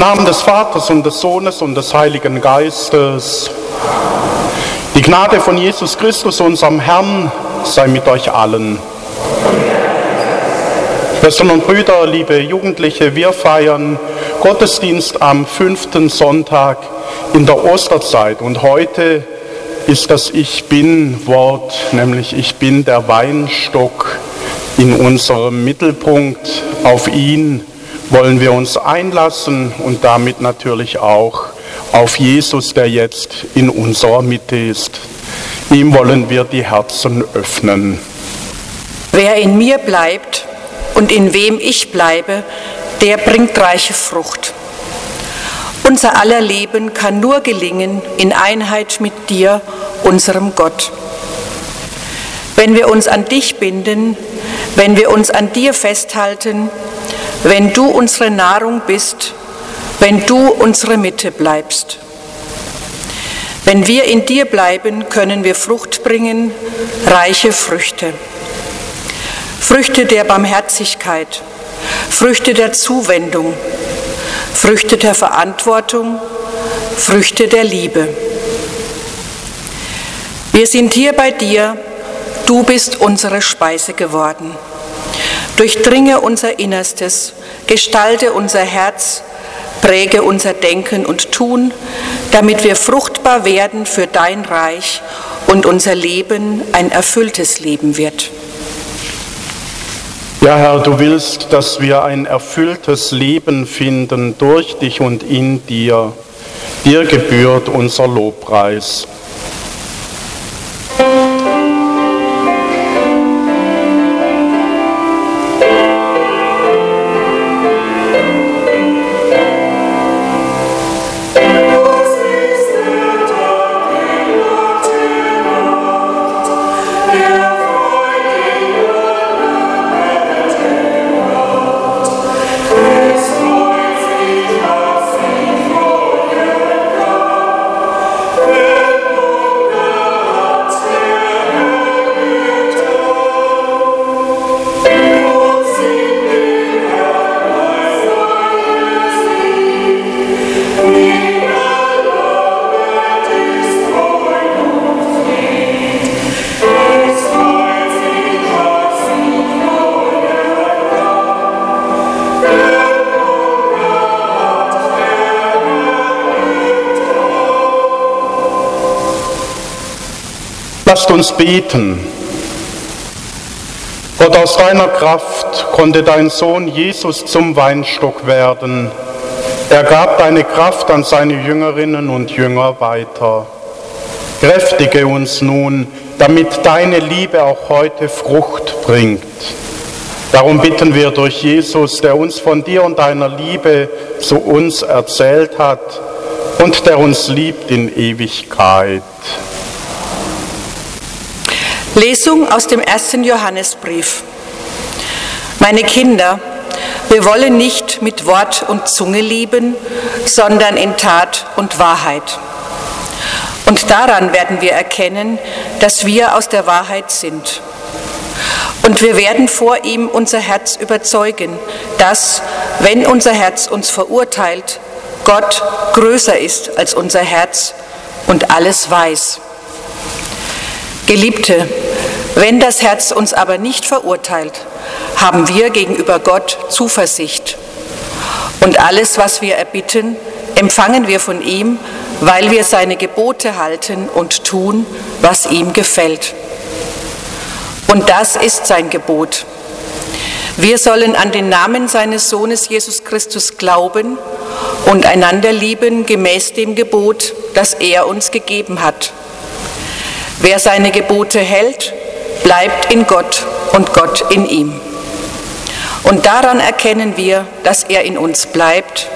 Namen des Vaters und des Sohnes und des Heiligen Geistes. Die Gnade von Jesus Christus, unserem Herrn, sei mit euch allen. Schwestern und Brüder, liebe Jugendliche, wir feiern Gottesdienst am fünften Sonntag in der Osterzeit. Und heute ist das Ich Bin-Wort, nämlich Ich bin der Weinstock in unserem Mittelpunkt. Auf ihn wollen wir uns einlassen und damit natürlich auch auf Jesus, der jetzt in unserer Mitte ist. Ihm wollen wir die Herzen öffnen. Wer in mir bleibt und in wem ich bleibe, der bringt reiche Frucht. Unser aller Leben kann nur gelingen in Einheit mit dir, unserem Gott. Wenn wir uns an dich binden, wenn wir uns an dir festhalten, wenn du unsere Nahrung bist, wenn du unsere Mitte bleibst. Wenn wir in dir bleiben, können wir Frucht bringen, reiche Früchte. Früchte der Barmherzigkeit, Früchte der Zuwendung, Früchte der Verantwortung, Früchte der Liebe. Wir sind hier bei dir, du bist unsere Speise geworden. Durchdringe unser Innerstes, gestalte unser Herz, präge unser Denken und Tun, damit wir fruchtbar werden für dein Reich und unser Leben ein erfülltes Leben wird. Ja, Herr, du willst, dass wir ein erfülltes Leben finden durch dich und in dir. Dir gebührt unser Lobpreis. Lasst uns beten. Gott, aus deiner Kraft konnte dein Sohn Jesus zum Weinstock werden. Er gab deine Kraft an seine Jüngerinnen und Jünger weiter. Kräftige uns nun, damit deine Liebe auch heute Frucht bringt. Darum bitten wir durch Jesus, der uns von dir und deiner Liebe zu uns erzählt hat und der uns liebt in Ewigkeit. Lesung aus dem ersten Johannesbrief. Meine Kinder, wir wollen nicht mit Wort und Zunge lieben, sondern in Tat und Wahrheit. Und daran werden wir erkennen, dass wir aus der Wahrheit sind. Und wir werden vor ihm unser Herz überzeugen, dass, wenn unser Herz uns verurteilt, Gott größer ist als unser Herz und alles weiß. Geliebte, wenn das Herz uns aber nicht verurteilt, haben wir gegenüber Gott Zuversicht. Und alles, was wir erbitten, empfangen wir von ihm, weil wir seine Gebote halten und tun, was ihm gefällt. Und das ist sein Gebot. Wir sollen an den Namen seines Sohnes Jesus Christus glauben und einander lieben gemäß dem Gebot, das er uns gegeben hat. Wer seine Gebote hält, bleibt in Gott und Gott in ihm. Und daran erkennen wir, dass er in uns bleibt,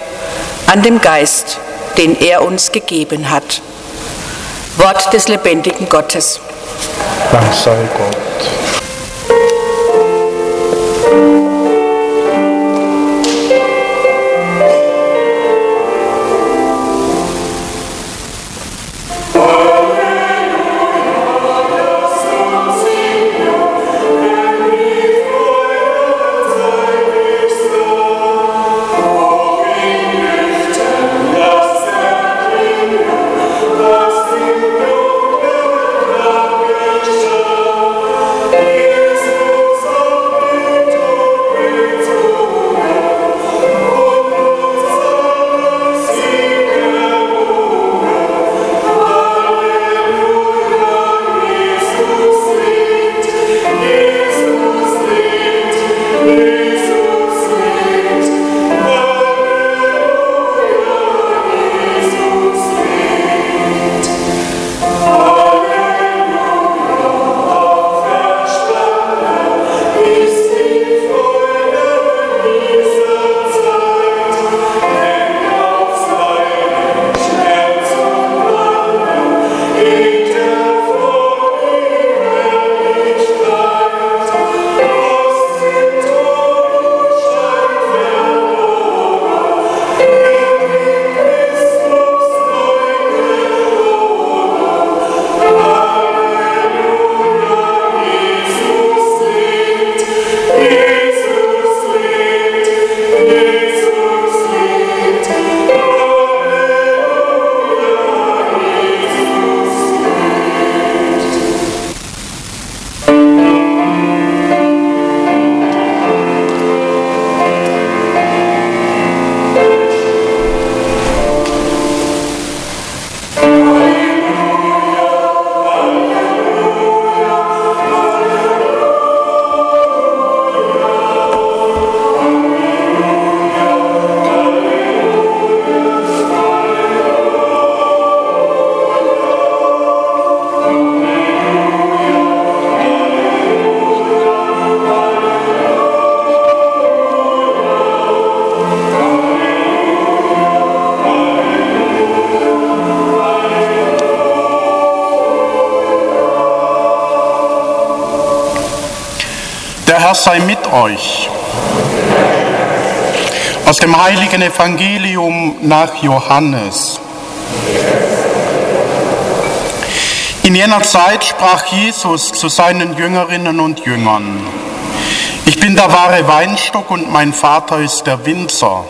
an dem Geist, den er uns gegeben hat. Wort des lebendigen Gottes. Dank sei Gott. Der Herr sei mit euch. Aus dem heiligen Evangelium nach Johannes. In jener Zeit sprach Jesus zu seinen Jüngerinnen und Jüngern, ich bin der wahre Weinstock und mein Vater ist der Winzer.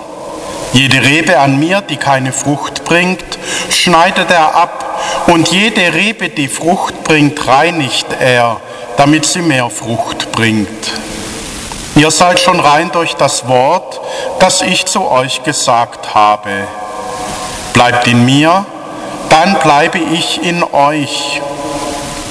Jede Rebe an mir, die keine Frucht bringt, schneidet er ab, und jede Rebe, die Frucht bringt, reinigt er, damit sie mehr Frucht bringt. Ihr seid schon rein durch das Wort, das ich zu euch gesagt habe. Bleibt in mir, dann bleibe ich in euch.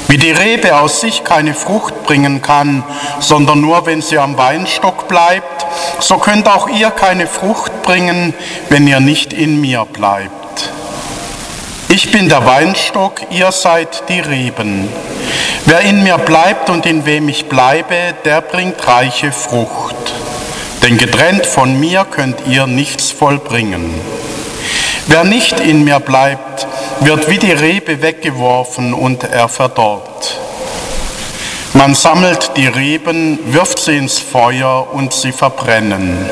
Wie die Rebe aus sich keine Frucht bringen kann, sondern nur wenn sie am Weinstock bleibt, so könnt auch ihr keine Frucht bringen, wenn ihr nicht in mir bleibt. Ich bin der Weinstock, ihr seid die Reben. Wer in mir bleibt und in wem ich bleibe, der bringt reiche Frucht. Denn getrennt von mir könnt ihr nichts vollbringen. Wer nicht in mir bleibt, wird wie die Rebe weggeworfen und er verdorrt. Man sammelt die Reben, wirft sie ins Feuer und sie verbrennen.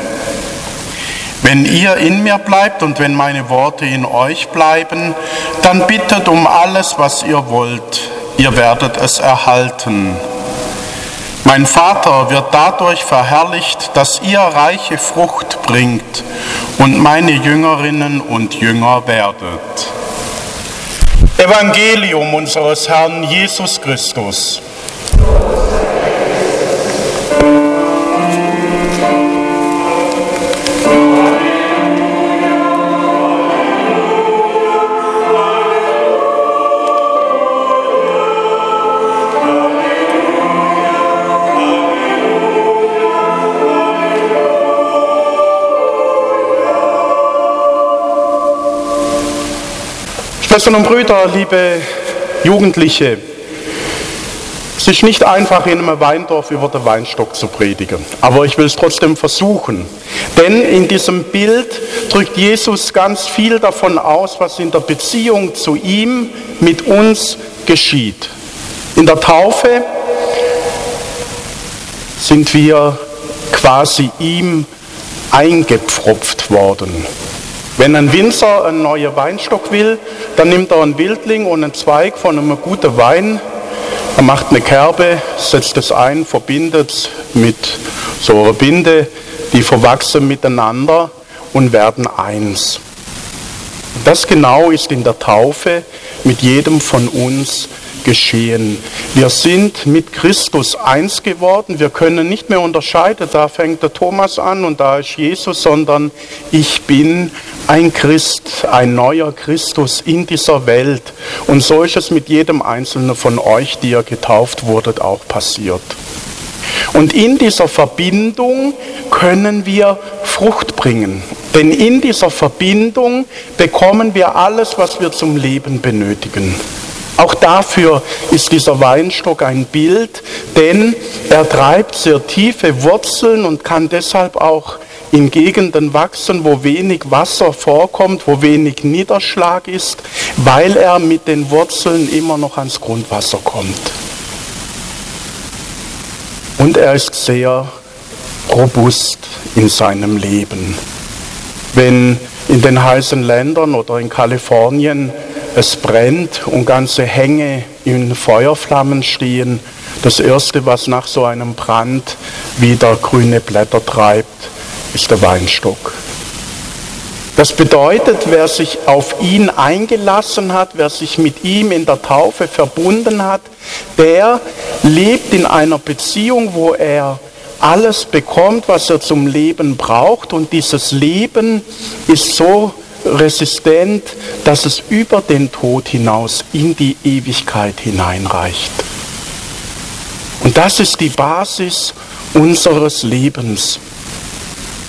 Wenn ihr in mir bleibt und wenn meine Worte in euch bleiben, dann bittet um alles, was ihr wollt, ihr werdet es erhalten. Mein Vater wird dadurch verherrlicht, dass ihr reiche Frucht bringt und meine Jüngerinnen und Jünger werdet. Evangelium unseres Herrn Jesus Christus. Schwestern und Brüder, liebe Jugendliche, es ist nicht einfach, in einem Weindorf über den Weinstock zu predigen, aber ich will es trotzdem versuchen. Denn in diesem Bild drückt Jesus ganz viel davon aus, was in der Beziehung zu ihm mit uns geschieht. In der Taufe sind wir quasi ihm eingepfropft worden. Wenn ein Winzer einen neuen Weinstock will, dann nimmt er einen Wildling und einen Zweig von einem guten Wein, er macht eine Kerbe, setzt es ein, verbindet es mit so einer Binde, die verwachsen miteinander und werden eins. Das genau ist in der Taufe mit jedem von uns geschehen. Wir sind mit Christus eins geworden. Wir können nicht mehr unterscheiden, da fängt der Thomas an und da ist Jesus, sondern ich bin ein Christ, ein neuer Christus in dieser Welt. Und so ist es mit jedem Einzelnen von euch, die ihr getauft wurdet, auch passiert. Und in dieser Verbindung können wir Frucht bringen. Denn in dieser Verbindung bekommen wir alles, was wir zum Leben benötigen. Auch dafür ist dieser Weinstock ein Bild, denn er treibt sehr tiefe Wurzeln und kann deshalb auch in Gegenden wachsen, wo wenig Wasser vorkommt, wo wenig Niederschlag ist, weil er mit den Wurzeln immer noch ans Grundwasser kommt. Und er ist sehr robust in seinem Leben. Wenn in den heißen Ländern oder in Kalifornien es brennt und ganze Hänge in Feuerflammen stehen. Das Erste, was nach so einem Brand wieder grüne Blätter treibt, ist der Weinstock. Das bedeutet, wer sich auf ihn eingelassen hat, wer sich mit ihm in der Taufe verbunden hat, der lebt in einer Beziehung, wo er alles bekommt, was er zum Leben braucht. Und dieses Leben ist so resistent, dass es über den Tod hinaus in die Ewigkeit hineinreicht. Und das ist die Basis unseres Lebens.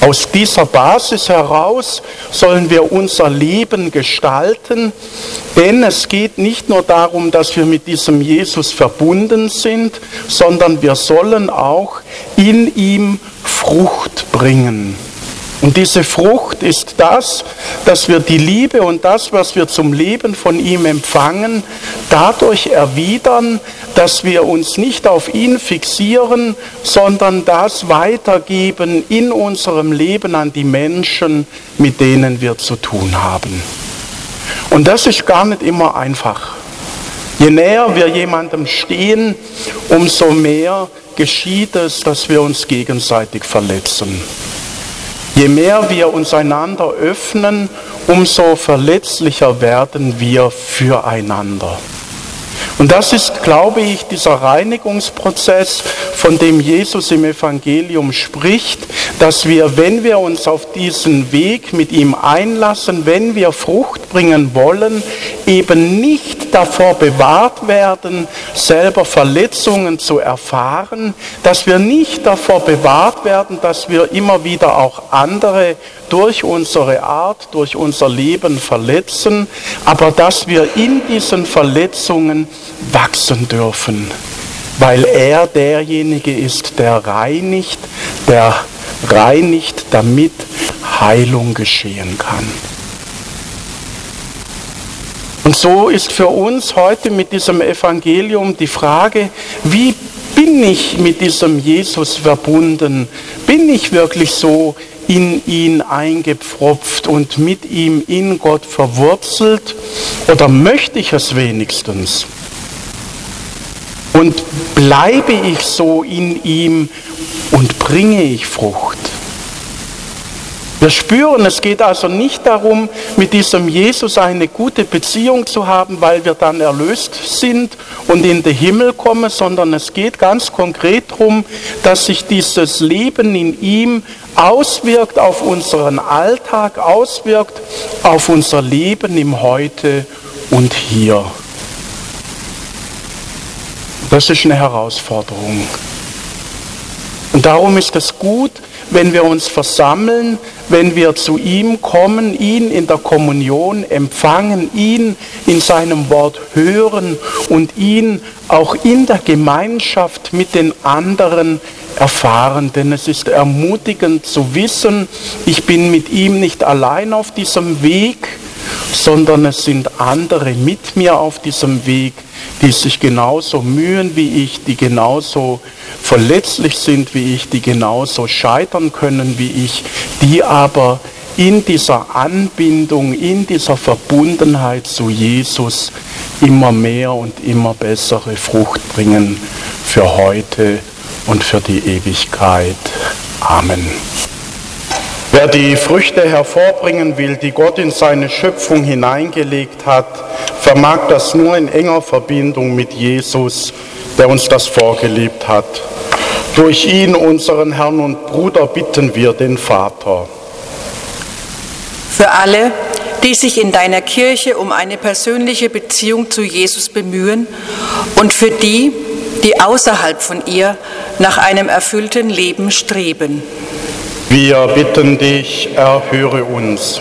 Aus dieser Basis heraus sollen wir unser Leben gestalten, denn es geht nicht nur darum, dass wir mit diesem Jesus verbunden sind, sondern wir sollen auch in ihm Frucht bringen. Und diese Frucht ist das, dass wir die Liebe und das, was wir zum Leben von ihm empfangen, dadurch erwidern, dass wir uns nicht auf ihn fixieren, sondern das weitergeben in unserem Leben an die Menschen, mit denen wir zu tun haben. Und das ist gar nicht immer einfach. Je näher wir jemandem stehen, umso mehr geschieht es, dass wir uns gegenseitig verletzen. Je mehr wir uns einander öffnen, umso verletzlicher werden wir füreinander. Und das ist, glaube ich, dieser Reinigungsprozess, von dem Jesus im Evangelium spricht, dass wir, wenn wir uns auf diesen Weg mit ihm einlassen, wenn wir Frucht bringen wollen, eben nicht davor bewahrt werden, selber Verletzungen zu erfahren, dass wir nicht davor bewahrt werden, dass wir immer wieder auch andere durch unsere Art, durch unser Leben verletzen, aber dass wir in diesen Verletzungen wachsen dürfen, weil er derjenige ist, der reinigt, der reinigt, damit Heilung geschehen kann. Und so ist für uns heute mit diesem Evangelium die Frage, wie bin ich mit diesem Jesus verbunden? Bin ich wirklich so in ihn eingepfropft und mit ihm in Gott verwurzelt? Oder möchte ich es wenigstens? Und bleibe ich so in ihm und bringe ich Frucht? Wir spüren, es geht also nicht darum, mit diesem Jesus eine gute Beziehung zu haben, weil wir dann erlöst sind und in den Himmel kommen, sondern es geht ganz konkret darum, dass sich dieses Leben in ihm auswirkt auf unseren Alltag, auswirkt auf unser Leben im Heute und Hier. Das ist eine Herausforderung. Und darum ist es gut, wenn wir uns versammeln, wenn wir zu ihm kommen, ihn in der Kommunion empfangen, ihn in seinem Wort hören und ihn auch in der Gemeinschaft mit den anderen erfahren. Denn es ist ermutigend zu wissen, ich bin mit ihm nicht allein auf diesem Weg, sondern es sind andere mit mir auf diesem Weg, die sich genauso mühen wie ich, die genauso verletzlich sind wie ich, die genauso scheitern können wie ich, die aber in dieser Anbindung, in dieser Verbundenheit zu Jesus immer mehr und immer bessere Frucht bringen für heute und für die Ewigkeit. Amen. Wer die Früchte hervorbringen will, die Gott in seine Schöpfung hineingelegt hat, vermag das nur in enger Verbindung mit Jesus, der uns das vorgelebt hat. Durch ihn, unseren Herrn und Bruder, bitten wir den Vater. Für alle, die sich in deiner Kirche um eine persönliche Beziehung zu Jesus bemühen und für die, die außerhalb von ihr nach einem erfüllten Leben streben. Wir bitten dich, erhöre uns.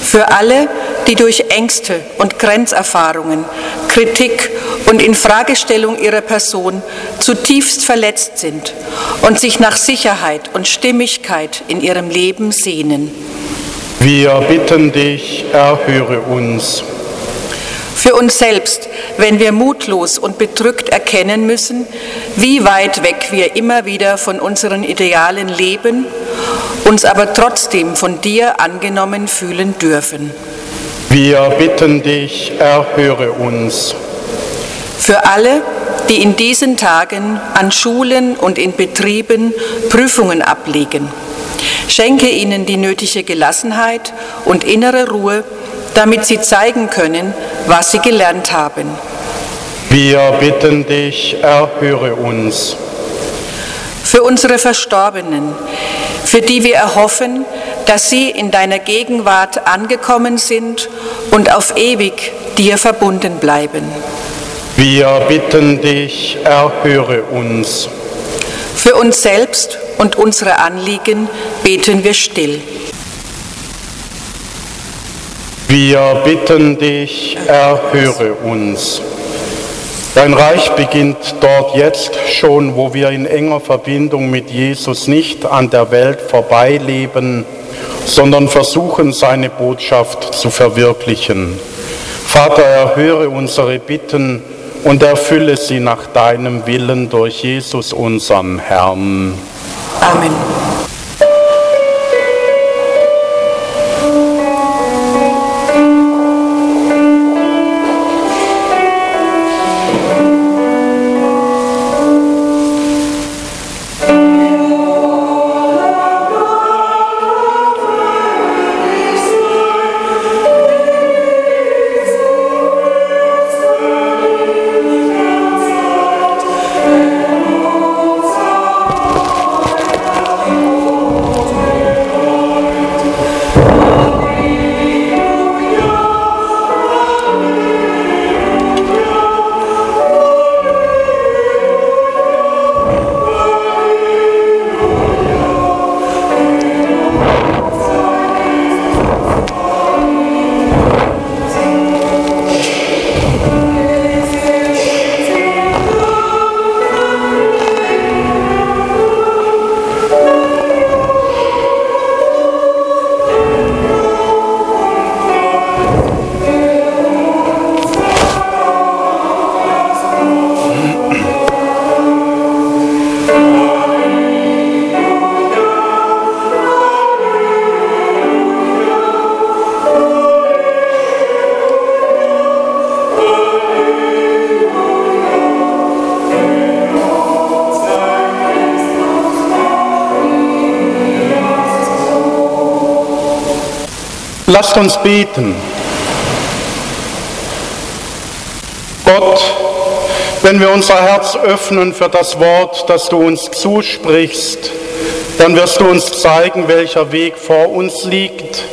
Für alle, die durch Ängste und Grenzerfahrungen, Kritik und Infragestellung ihrer Person zutiefst verletzt sind und sich nach Sicherheit und Stimmigkeit in ihrem Leben sehnen. Wir bitten dich, erhöre uns. Für uns selbst, wenn wir mutlos und bedrückt erkennen müssen, wie weit weg wir immer wieder von unseren Idealen leben uns aber trotzdem von dir angenommen fühlen dürfen. Wir bitten dich, erhöre uns. Für alle, die in diesen Tagen an Schulen und in Betrieben Prüfungen ablegen, schenke ihnen die nötige Gelassenheit und innere Ruhe, damit sie zeigen können, was sie gelernt haben. Wir bitten dich, erhöre uns. Für unsere Verstorbenen, für die wir erhoffen, dass sie in deiner Gegenwart angekommen sind und auf ewig dir verbunden bleiben. Wir bitten dich, erhöre uns. Für uns selbst und unsere Anliegen beten wir still. Wir bitten dich, erhöre uns. Dein Reich beginnt dort jetzt schon, wo wir in enger Verbindung mit Jesus nicht an der Welt vorbeileben, sondern versuchen, seine Botschaft zu verwirklichen. Vater, erhöre unsere Bitten und erfülle sie nach deinem Willen durch Jesus, unseren Herrn. Amen. Lasst uns beten. Gott, wenn wir unser Herz öffnen für das Wort, das du uns zusprichst, dann wirst du uns zeigen, welcher Weg vor uns liegt,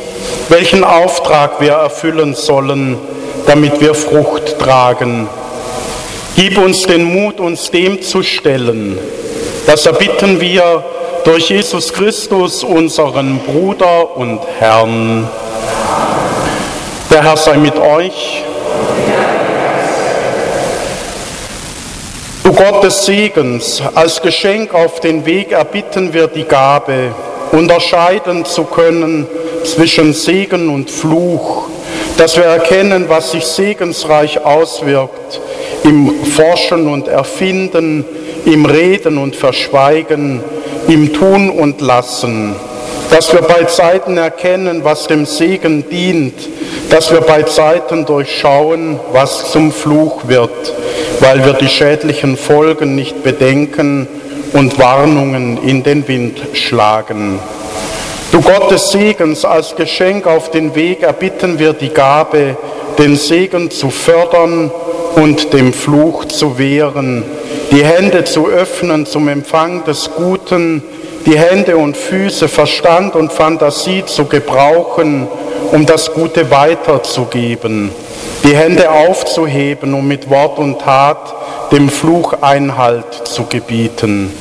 welchen Auftrag wir erfüllen sollen, damit wir Frucht tragen. Gib uns den Mut, uns dem zu stellen. Das erbitten wir durch Jesus Christus, unseren Bruder und Herrn. Der Herr sei mit euch. Du Gott des Segens, als Geschenk auf den Weg erbitten wir die Gabe, unterscheiden zu können zwischen Segen und Fluch, dass wir erkennen, was sich segensreich auswirkt im Forschen und Erfinden, im Reden und Verschweigen, im Tun und Lassen, dass wir bei Zeiten erkennen, was dem Segen dient, dass wir bei Zeiten durchschauen, was zum Fluch wird, weil wir die schädlichen Folgen nicht bedenken und Warnungen in den Wind schlagen. Du Gott des Segens, als Geschenk auf den Weg erbitten wir die Gabe, den Segen zu fördern und dem Fluch zu wehren, die Hände zu öffnen zum Empfang des Guten, die Hände und Füße, Verstand und Fantasie zu gebrauchen, um das Gute weiterzugeben, die Hände aufzuheben, um mit Wort und Tat dem Fluch Einhalt zu gebieten.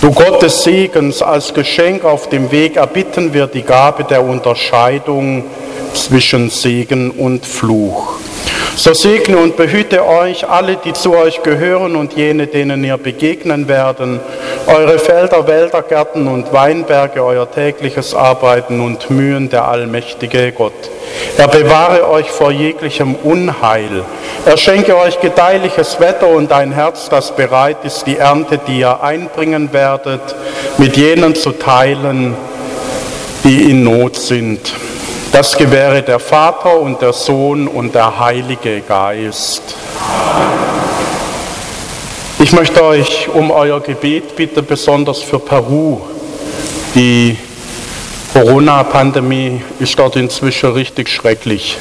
Du Gott des Segens, als Geschenk auf dem Weg erbitten wir die Gabe der Unterscheidung zwischen Segen und Fluch. So segne und behüte euch alle, die zu euch gehören und jene, denen ihr begegnen werden, eure Felder, Wälder, Gärten und Weinberge, euer tägliches Arbeiten und Mühen, der allmächtige Gott. Er bewahre euch vor jeglichem Unheil. Er schenke euch gedeihliches Wetter und ein Herz, das bereit ist, die Ernte, die ihr einbringen werdet, mit jenen zu teilen, die in Not sind. Das gewähre der Vater und der Sohn und der Heilige Geist. Ich möchte euch um euer Gebet bitten, besonders für Peru. Die Corona-Pandemie ist dort inzwischen richtig schrecklich.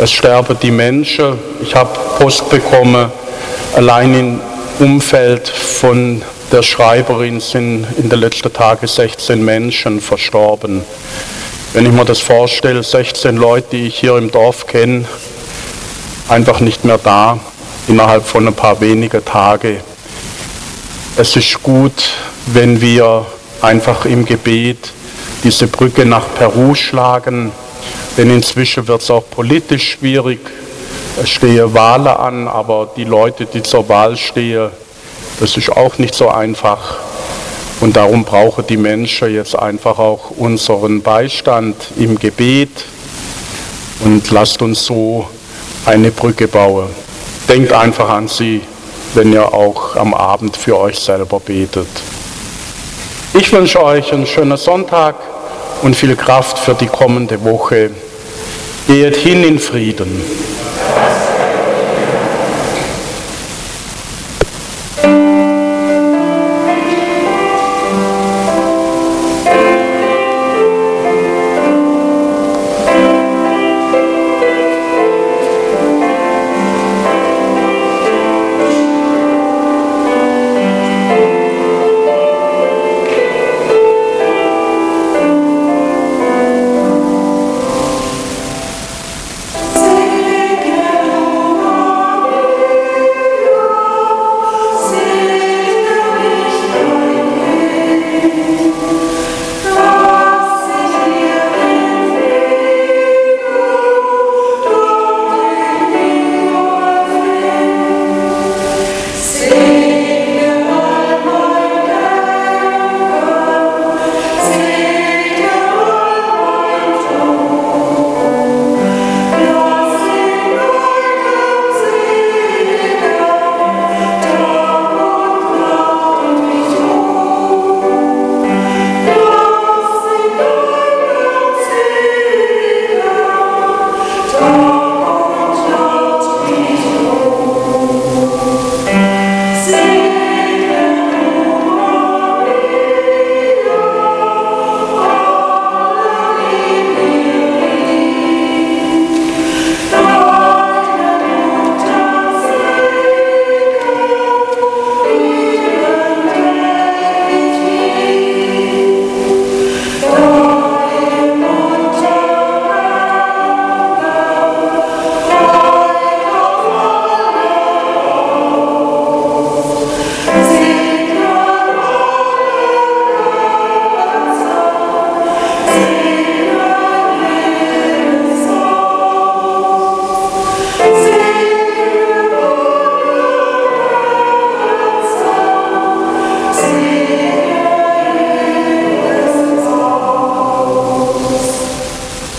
Es sterben die Menschen. Ich habe Post bekommen, allein im Umfeld von der Schreiberin sind in den letzten Tagen 16 Menschen verstorben. Wenn ich mir das vorstelle, 16 Leute, die ich hier im Dorf kenne, einfach nicht mehr da, innerhalb von ein paar wenigen Tagen. Es ist gut, wenn wir einfach im Gebet diese Brücke nach Peru schlagen, denn inzwischen wird es auch politisch schwierig. Es stehen Wahlen an, aber die Leute, die zur Wahl stehen, das ist auch nicht so einfach. Und darum brauchen die Menschen jetzt einfach auch unseren Beistand im Gebet und lasst uns so eine Brücke baue. Denkt einfach an sie, wenn ihr auch am Abend für euch selber betet. Ich wünsche euch einen schönen Sonntag und viel Kraft für die kommende Woche. Geht hin in Frieden.